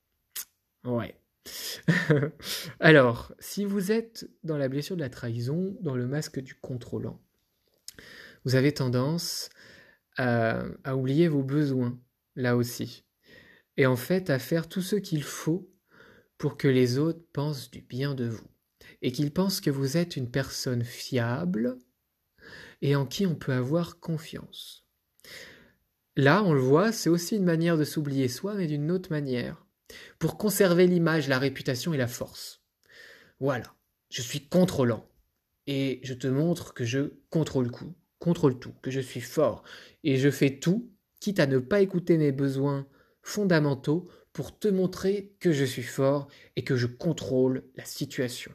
Ouais. Alors, si vous êtes dans la blessure de la trahison, dans le masque du contrôlant, vous avez tendance à, oublier vos besoins, là aussi, et en fait à faire tout ce qu'il faut pour que les autres pensent du bien de vous et qu'il pense que vous êtes une personne fiable et en qui on peut avoir confiance. Là, on le voit, c'est aussi une manière de s'oublier soi, mais d'une autre manière, pour conserver l'image, la réputation et la force. Voilà, je suis contrôlant, et je te montre que je contrôle tout, contrôle tout, que je suis fort, et je fais tout, quitte à ne pas écouter mes besoins fondamentaux, pour te montrer que je suis fort et que je contrôle la situation.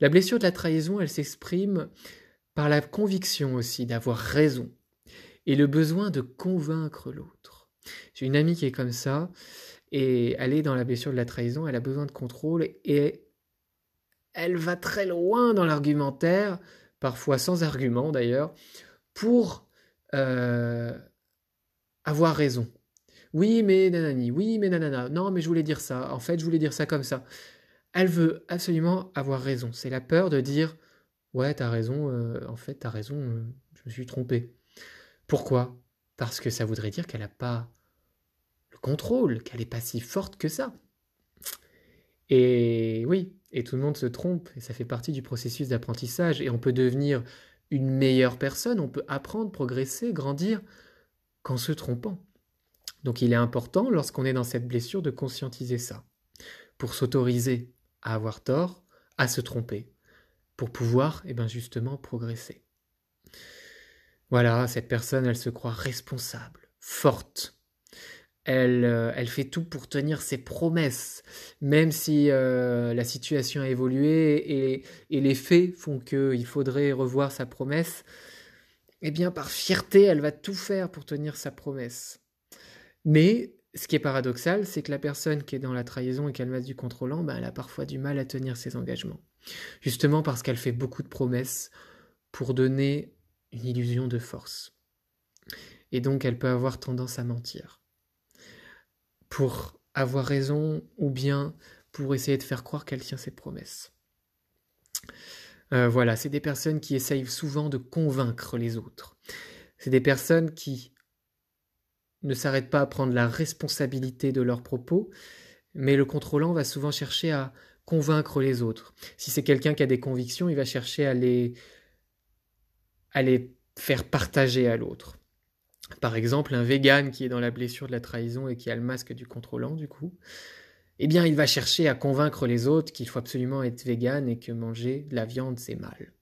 La blessure de la trahison, elle s'exprime par la conviction aussi d'avoir raison et le besoin de convaincre l'autre. J'ai une amie qui est comme ça et elle est dans la blessure de la trahison, elle a besoin de contrôle et elle va très loin dans l'argumentaire, parfois sans argument d'ailleurs, pour euh, avoir raison. Oui, mais nanani, oui, mais nanana, non, mais je voulais dire ça, en fait, je voulais dire ça comme ça elle veut absolument avoir raison. C'est la peur de dire Ouais, t'as raison, euh, en fait, t'as raison, euh, je me suis trompé. Pourquoi? Parce que ça voudrait dire qu'elle n'a pas contrôle, qu'elle n'est pas si forte que ça. Et oui, et tout le monde se trompe, et ça fait partie du processus d'apprentissage, et on peut devenir une meilleure personne, on peut apprendre, progresser, grandir, qu'en se trompant. Donc il est important, lorsqu'on est dans cette blessure, de conscientiser ça, pour s'autoriser à avoir tort, à se tromper, pour pouvoir, et eh bien justement, progresser. Voilà, cette personne, elle se croit responsable, forte. Elle, euh, elle fait tout pour tenir ses promesses, même si euh, la situation a évolué et, les faits font qu'il faudrait revoir sa promesse. Eh bien, par fierté, elle va tout faire pour tenir sa promesse. Mais ce qui est paradoxal, c'est que la personne qui est dans la trahison et qui a le masque du contrôlant, ben, elle a parfois du mal à tenir ses engagements. Justement parce qu'elle fait beaucoup de promesses pour donner une illusion de force. Et donc elle peut avoir tendance à mentir. Pour avoir raison ou bien pour essayer de faire croire qu'elle tient ses promesses. Euh, voilà, c'est des personnes qui essayent souvent de convaincre les autres. C'est des personnes qui ne s'arrêtent pas à prendre la responsabilité de leurs propos, mais le contrôlant va souvent chercher à convaincre les autres. Si c'est quelqu'un qui a des convictions, il va chercher à les, à les faire partager à l'autre. Par exemple, un vegan qui est dans la blessure de la trahison et qui a le masque du contrôlant, du coup, eh bien, il va chercher à convaincre les autres qu'il faut absolument être vegan et que manger de la viande, c'est mal.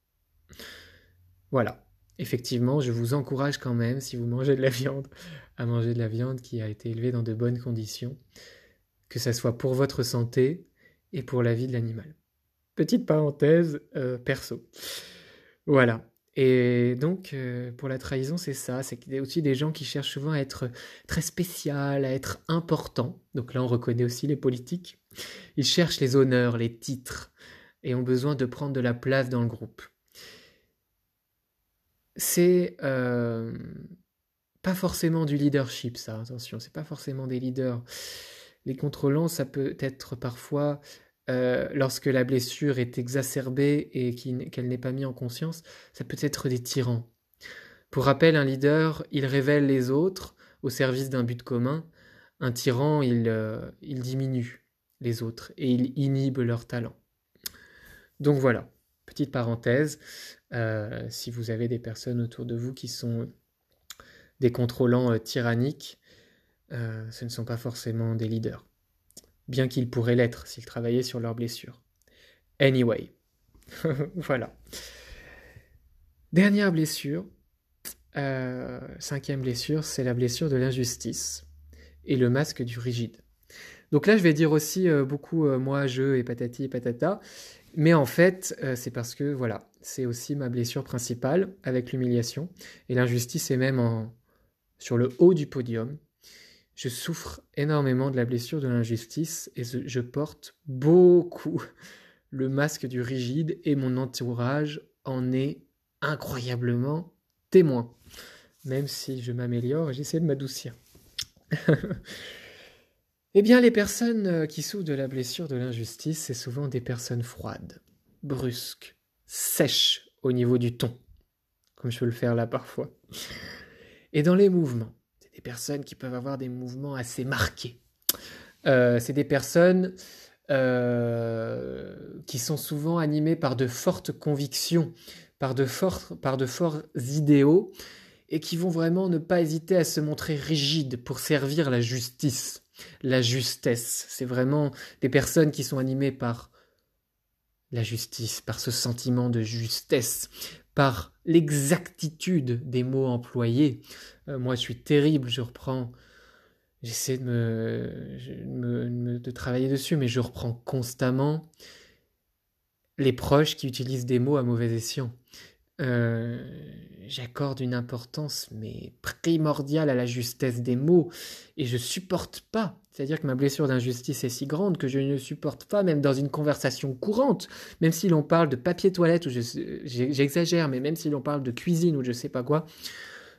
Voilà. Effectivement, je vous encourage quand même, si vous mangez de la viande, à manger de la viande qui a été élevée dans de bonnes conditions, que ça soit pour votre santé et pour la vie de l'animal. Petite parenthèse euh, perso. Voilà. Et donc, euh, pour la trahison, c'est ça. C'est aussi des gens qui cherchent souvent à être très spécial, à être important. Donc là, on reconnaît aussi les politiques. Ils cherchent les honneurs, les titres, et ont besoin de prendre de la place dans le groupe. c'est euh, pas forcément du leadership, ça, attention, c'est pas forcément des leaders. Les contrôlants, ça peut être parfois euh, lorsque la blessure est exacerbée et qu'elle n'est pas mise en conscience, ça peut être des tyrans. Pour rappel, un leader, il révèle les autres au service d'un but commun. Un tyran, il, euh, diminue les autres et il inhibe leur talent. Donc voilà, petite parenthèse, euh, si vous avez des personnes autour de vous qui sont des contrôlants tyranniques, ce ne sont pas forcément des leaders bien qu'ils pourraient l'être s'ils travaillaient sur leurs blessures. Anyway, voilà. Dernière blessure, euh, cinquième blessure, c'est la blessure de l'injustice et le masque du rigide. Donc là, je vais dire aussi euh, beaucoup euh, moi, je et patati et patata, mais en fait, c'est parce que voilà, c'est aussi ma blessure principale avec l'humiliation et l'injustice est même sur le haut du podium je souffre énormément de la blessure de l'injustice et je porte beaucoup le masque du rigide et mon entourage en est incroyablement témoin. Même si je m'améliore, j'essaie de m'adoucir. eh bien, les personnes euh, qui souffrent de la blessure de l'injustice, c'est souvent des personnes froides, brusques, sèches au niveau du ton, comme je peux le faire là parfois. Et dans les mouvements, des personnes qui peuvent avoir des mouvements assez marqués. Euh, c'est des personnes euh, qui sont souvent animées par de fortes convictions, par de, forts, par de forts idéaux, et qui vont vraiment ne pas hésiter à se montrer rigides pour servir la justice, la justesse. C'est vraiment des personnes qui sont animées par la justice, par ce sentiment de justesse, l'exactitude des mots employés. Euh, moi, je suis terrible, je reprends, j'essaie de me, de travailler dessus, mais je reprends constamment les proches qui utilisent des mots à mauvais escient. Euh, j'accorde une importance mais primordiale à la justesse des mots et je supporte pas. C'est-à-dire que ma blessure d'injustice est si grande que je ne supporte pas, même dans une conversation courante, même si l'on parle de papier toilette ou j'exagère, mais même si l'on parle de cuisine ou je sais pas quoi,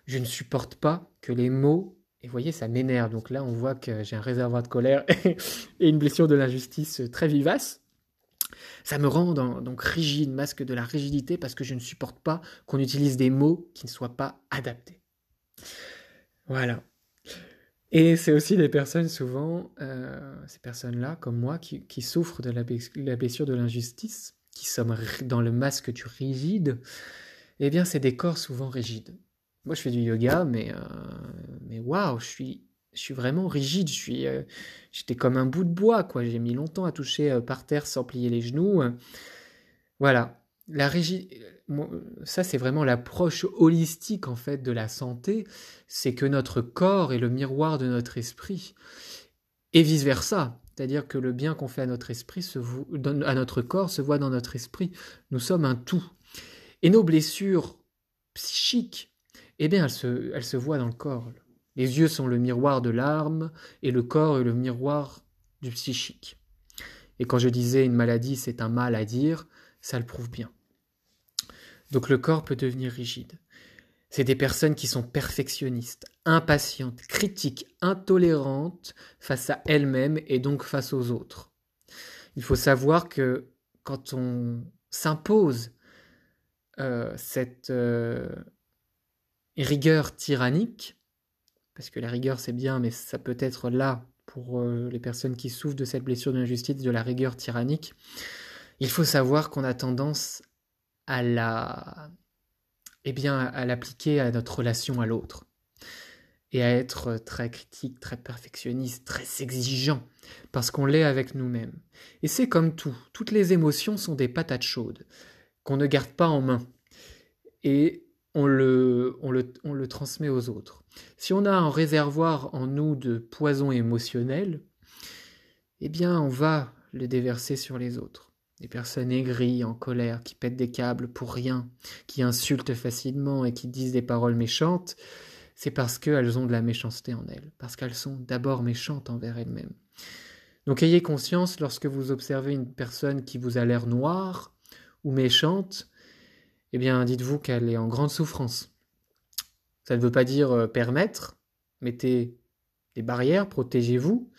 je ne supporte pas que les mots et vous voyez, ça m'énerve. Donc là, on voit que j'ai un réservoir de colère et une blessure de l'injustice très vivace. Ça me rend donc rigide, masque de la rigidité, parce que je ne supporte pas qu'on utilise des mots qui ne soient pas adaptés. Voilà. Et c'est aussi des personnes souvent, euh, ces personnes-là, comme moi, qui, souffrent de la, blessure de l'injustice, qui sommes dans le masque du rigide, eh bien, c'est des corps souvent rigides. Moi, je fais du yoga, mais, euh, mais waouh, je suis je suis vraiment rigide, je euh, j'étais comme un bout de bois, quoi. J'ai mis longtemps à toucher euh, par terre sans plier les genoux. Voilà, la ça c'est vraiment l'approche holistique en fait de la santé, c'est que notre corps est le miroir de notre esprit et vice versa. C'est-à-dire que le bien qu'on fait à notre esprit, à notre corps, se voit dans notre esprit. Nous sommes un tout. Et nos blessures psychiques, eh bien, elles se voient dans le corps. Les yeux sont le miroir de l'âme et le corps est le miroir du psychique. Et quand je disais une maladie, c'est un mal à dire, ça le prouve bien. Donc le corps peut devenir rigide. C'est des personnes qui sont perfectionnistes, impatientes, critiques, intolérantes face à elles-mêmes et donc face aux autres. Il faut savoir que quand on s'impose euh, cette euh, rigueur tyrannique, parce que la rigueur c'est bien, mais ça peut être là pour euh, les personnes qui souffrent de cette blessure d'injustice, de la rigueur tyrannique. Il faut savoir qu'on a tendance à la, eh bien, à l'appliquer à notre relation à l'autre et à être très critique, très perfectionniste, très exigeant, parce qu'on l'est avec nous-mêmes. Et c'est comme tout, toutes les émotions sont des patates chaudes qu'on ne garde pas en main. Et on le, transmet aux autres. Si on a un réservoir en nous de poison émotionnel, eh bien on va le déverser sur les autres. Des personnes aigries, en colère, qui pètent des câbles pour rien, qui insultent facilement et qui disent des paroles méchantes, c'est parce qu'elles ont de la méchanceté en elles, parce qu'elles sont d'abord méchantes envers elles-mêmes. Donc ayez conscience lorsque vous observez une personne qui vous a l'air noire ou méchante, eh bien dites-vous qu'elle est en grande souffrance. Ça ne veut pas dire euh, permettre, mettez des barrières, protégez-vous,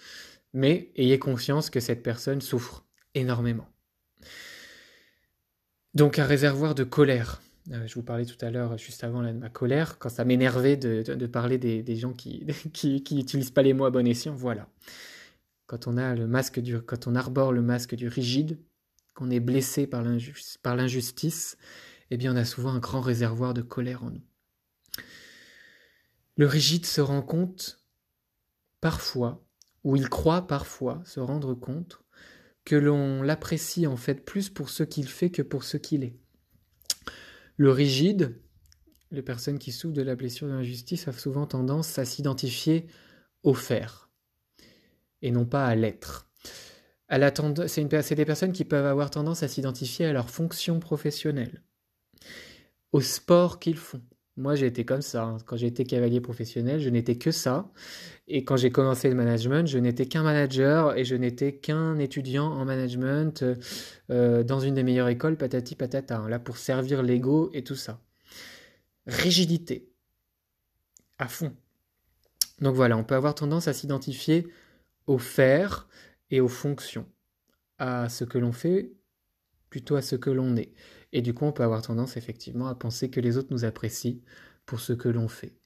mais ayez conscience que cette personne souffre énormément. Donc un réservoir de colère. Euh, je vous parlais tout à l'heure, juste avant, de ma colère, quand ça m'énervait de, parler des, gens qui n'utilisent pas les mots à bon escient. Voilà. Quand on, a le masque quand on arbore le masque du rigide, qu'on est blessé par l'injustice, eh bien on a souvent un grand réservoir de colère en nous. Le rigide se rend compte parfois, ou il croit parfois se rendre compte, que l'on l'apprécie en fait plus pour ce qu'il fait que pour ce qu'il est. Le rigide, les personnes qui souffrent de la blessure de l'injustice ont souvent tendance à s'identifier au faire et non pas à l'être. C'est des personnes qui peuvent avoir tendance à s'identifier à leur fonction professionnelle, au sport qu'ils font. Moi, j'ai été comme ça. Quand j'ai été cavalier professionnel, je n'étais que ça. Et quand j'ai commencé le management, je n'étais qu'un manager et je n'étais qu'un étudiant en management euh, dans une des meilleures écoles, patati patata. Hein, là, pour servir l'ego et tout ça. Rigidité. À fond. Donc voilà, on peut avoir tendance à s'identifier au faire et aux fonctions, à ce que l'on fait plutôt à ce que l'on est. Et du coup, on peut avoir tendance effectivement à penser que les autres nous apprécient pour ce que l'on fait.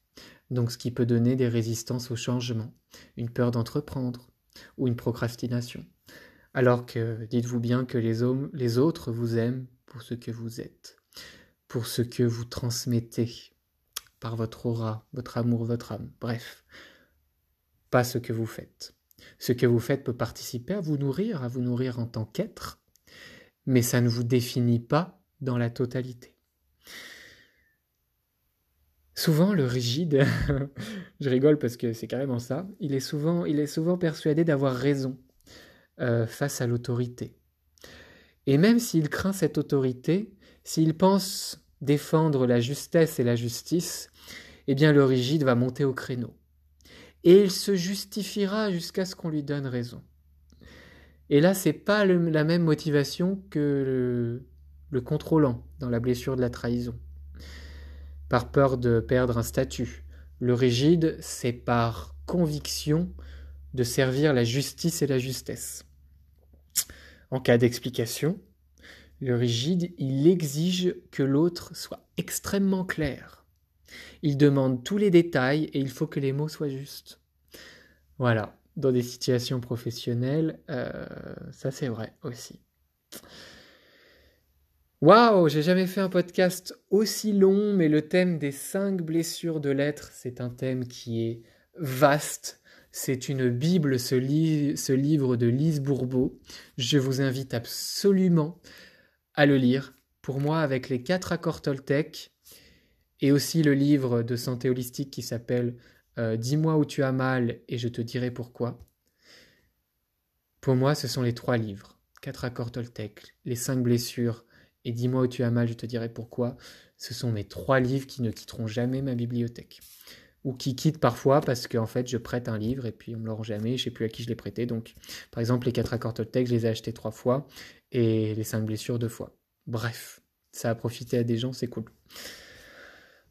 Donc ce qui peut donner des résistances au changement, une peur d'entreprendre ou une procrastination. Alors que dites-vous bien que les, les autres vous aiment pour ce que vous êtes, pour ce que vous transmettez par votre aura, votre amour, votre âme, bref, pas ce que vous faites. Ce que vous faites peut participer à vous nourrir, à vous nourrir en tant qu'être, mais ça ne vous définit pas dans la totalité. Souvent, le rigide, je rigole parce que c'est carrément ça, il est souvent, il est souvent persuadé d'avoir raison euh, face à l'autorité. Et même s'il craint cette autorité, s'il pense défendre la justesse et la justice, eh bien le rigide va monter au créneau. Et il se justifiera jusqu'à ce qu'on lui donne raison. Et là, c'est pas la même motivation que le, contrôlant dans la blessure de la trahison. Par peur de perdre un statut. Le rigide, c'est par conviction de servir la justice et la justesse. En cas d'explication, le rigide, il exige que l'autre soit extrêmement clair. Il demande tous les détails et il faut que les mots soient justes. Voilà dans des situations professionnelles, euh, ça c'est vrai aussi. Waouh, j'ai jamais fait un podcast aussi long, mais le thème des cinq blessures de l'être, c'est un thème qui est vaste. C'est une Bible, ce, livre de Lise Bourbeau. Je vous invite absolument à le lire. Pour moi, avec les quatre accords Toltec, et aussi le livre de santé holistique qui s'appelle euh, dis-moi où tu as mal et je te dirai pourquoi. Pour moi, ce sont les trois livres. Quatre accords Toltec, les cinq blessures et Dis-moi où tu as mal, je te dirai pourquoi. Ce sont mes trois livres qui ne quitteront jamais ma bibliothèque. Ou qui quittent parfois parce qu'en fait je prête un livre et puis on me le rend jamais, je sais plus à qui je l'ai prêté. Donc par exemple les quatre accords Toltec, je les ai achetés trois fois et les cinq blessures deux fois. Bref, ça a profité à des gens, c'est cool.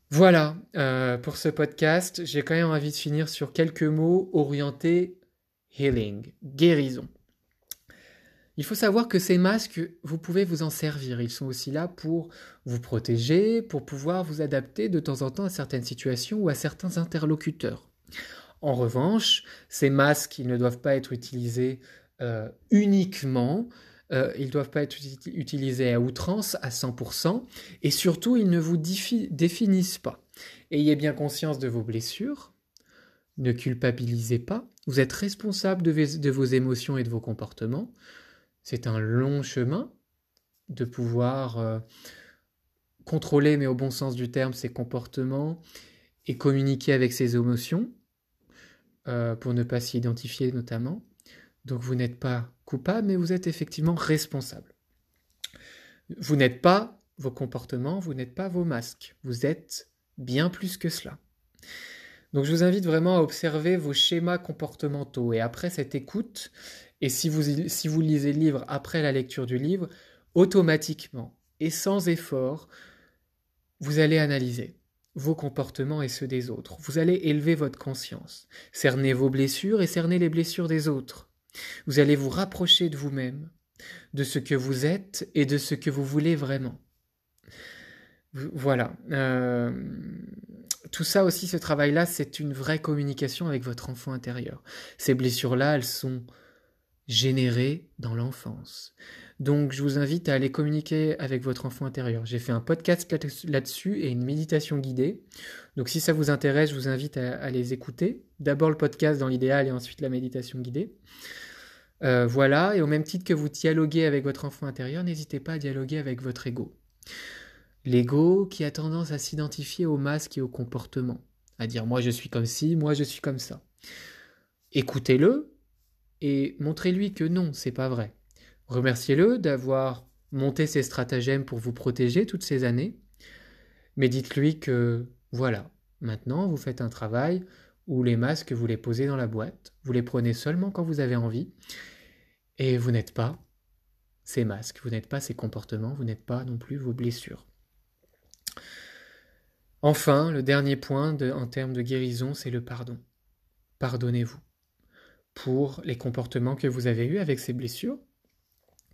Voilà euh, pour ce podcast. J'ai quand même envie de finir sur quelques mots orientés healing, guérison. Il faut savoir que ces masques, vous pouvez vous en servir. Ils sont aussi là pour vous protéger, pour pouvoir vous adapter de temps en temps à certaines situations ou à certains interlocuteurs. En revanche, ces masques, ils ne doivent pas être utilisés euh, uniquement euh, ils ne doivent pas être utilisés à outrance, à 100%, et surtout, ils ne vous définissent pas. Ayez bien conscience de vos blessures, ne culpabilisez pas, vous êtes responsable de, vos émotions et de vos comportements. C'est un long chemin de pouvoir euh, contrôler, mais au bon sens du terme, ses comportements et communiquer avec ses émotions, euh, pour ne pas s'y identifier notamment. Donc vous n'êtes pas coupable, mais vous êtes effectivement responsable. Vous n'êtes pas vos comportements, vous n'êtes pas vos masques, vous êtes bien plus que cela. Donc je vous invite vraiment à observer vos schémas comportementaux et après cette écoute, et si vous, si vous lisez le livre après la lecture du livre, automatiquement et sans effort, vous allez analyser vos comportements et ceux des autres. Vous allez élever votre conscience, cerner vos blessures et cerner les blessures des autres. Vous allez vous rapprocher de vous-même, de ce que vous êtes et de ce que vous voulez vraiment. Voilà. Euh, tout ça aussi, ce travail-là, c'est une vraie communication avec votre enfant intérieur. Ces blessures-là, elles sont générées dans l'enfance. Donc je vous invite à aller communiquer avec votre enfant intérieur. J'ai fait un podcast là-dessus et une méditation guidée. Donc si ça vous intéresse, je vous invite à, les écouter. D'abord le podcast dans l'idéal et ensuite la méditation guidée. Euh, voilà, et au même titre que vous dialoguez avec votre enfant intérieur, n'hésitez pas à dialoguer avec votre ego. L'ego qui a tendance à s'identifier au masque et au comportement, à dire moi je suis comme ci, moi je suis comme ça. Écoutez-le et montrez-lui que non, c'est pas vrai. Remerciez-le d'avoir monté ses stratagèmes pour vous protéger toutes ces années, mais dites-lui que voilà, maintenant vous faites un travail où les masques vous les posez dans la boîte, vous les prenez seulement quand vous avez envie, et vous n'êtes pas ces masques, vous n'êtes pas ces comportements, vous n'êtes pas non plus vos blessures. Enfin, le dernier point en termes de guérison, c'est le pardon. Pardonnez-vous pour les comportements que vous avez eus avec ces blessures,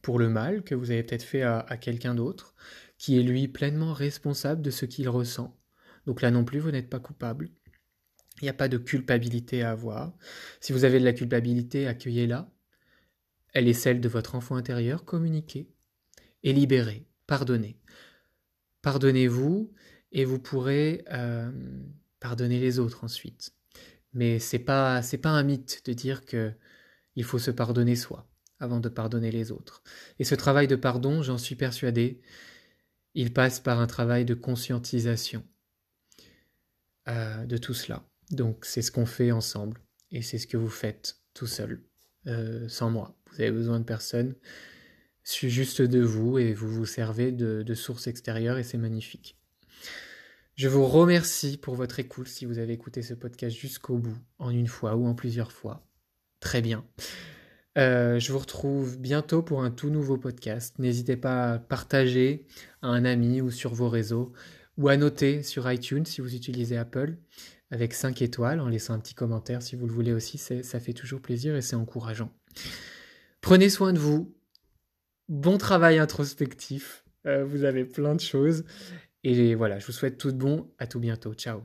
pour le mal que vous avez peut-être fait à, quelqu'un d'autre, qui est lui pleinement responsable de ce qu'il ressent. Donc là non plus, vous n'êtes pas coupable. Il n'y a pas de culpabilité à avoir. Si vous avez de la culpabilité, accueillez-la. Elle est celle de votre enfant intérieur, communiquez et libérez, pardonnez. Pardonnez-vous et vous pourrez euh, pardonner les autres ensuite. Mais c'est pas c'est pas un mythe de dire que il faut se pardonner soi avant de pardonner les autres. Et ce travail de pardon, j'en suis persuadé, il passe par un travail de conscientisation euh, de tout cela. Donc c'est ce qu'on fait ensemble et c'est ce que vous faites tout seul, euh, sans moi. Vous avez besoin de personne, juste de vous et vous vous servez de, de sources extérieures et c'est magnifique. Je vous remercie pour votre écoute si vous avez écouté ce podcast jusqu'au bout, en une fois ou en plusieurs fois. Très bien. Euh, je vous retrouve bientôt pour un tout nouveau podcast. N'hésitez pas à partager à un ami ou sur vos réseaux ou à noter sur iTunes si vous utilisez Apple avec 5 étoiles en laissant un petit commentaire si vous le voulez aussi. Ça fait toujours plaisir et c'est encourageant. Prenez soin de vous. Bon travail introspectif. Euh, vous avez plein de choses. Et voilà, je vous souhaite tout de bon. À tout bientôt. Ciao.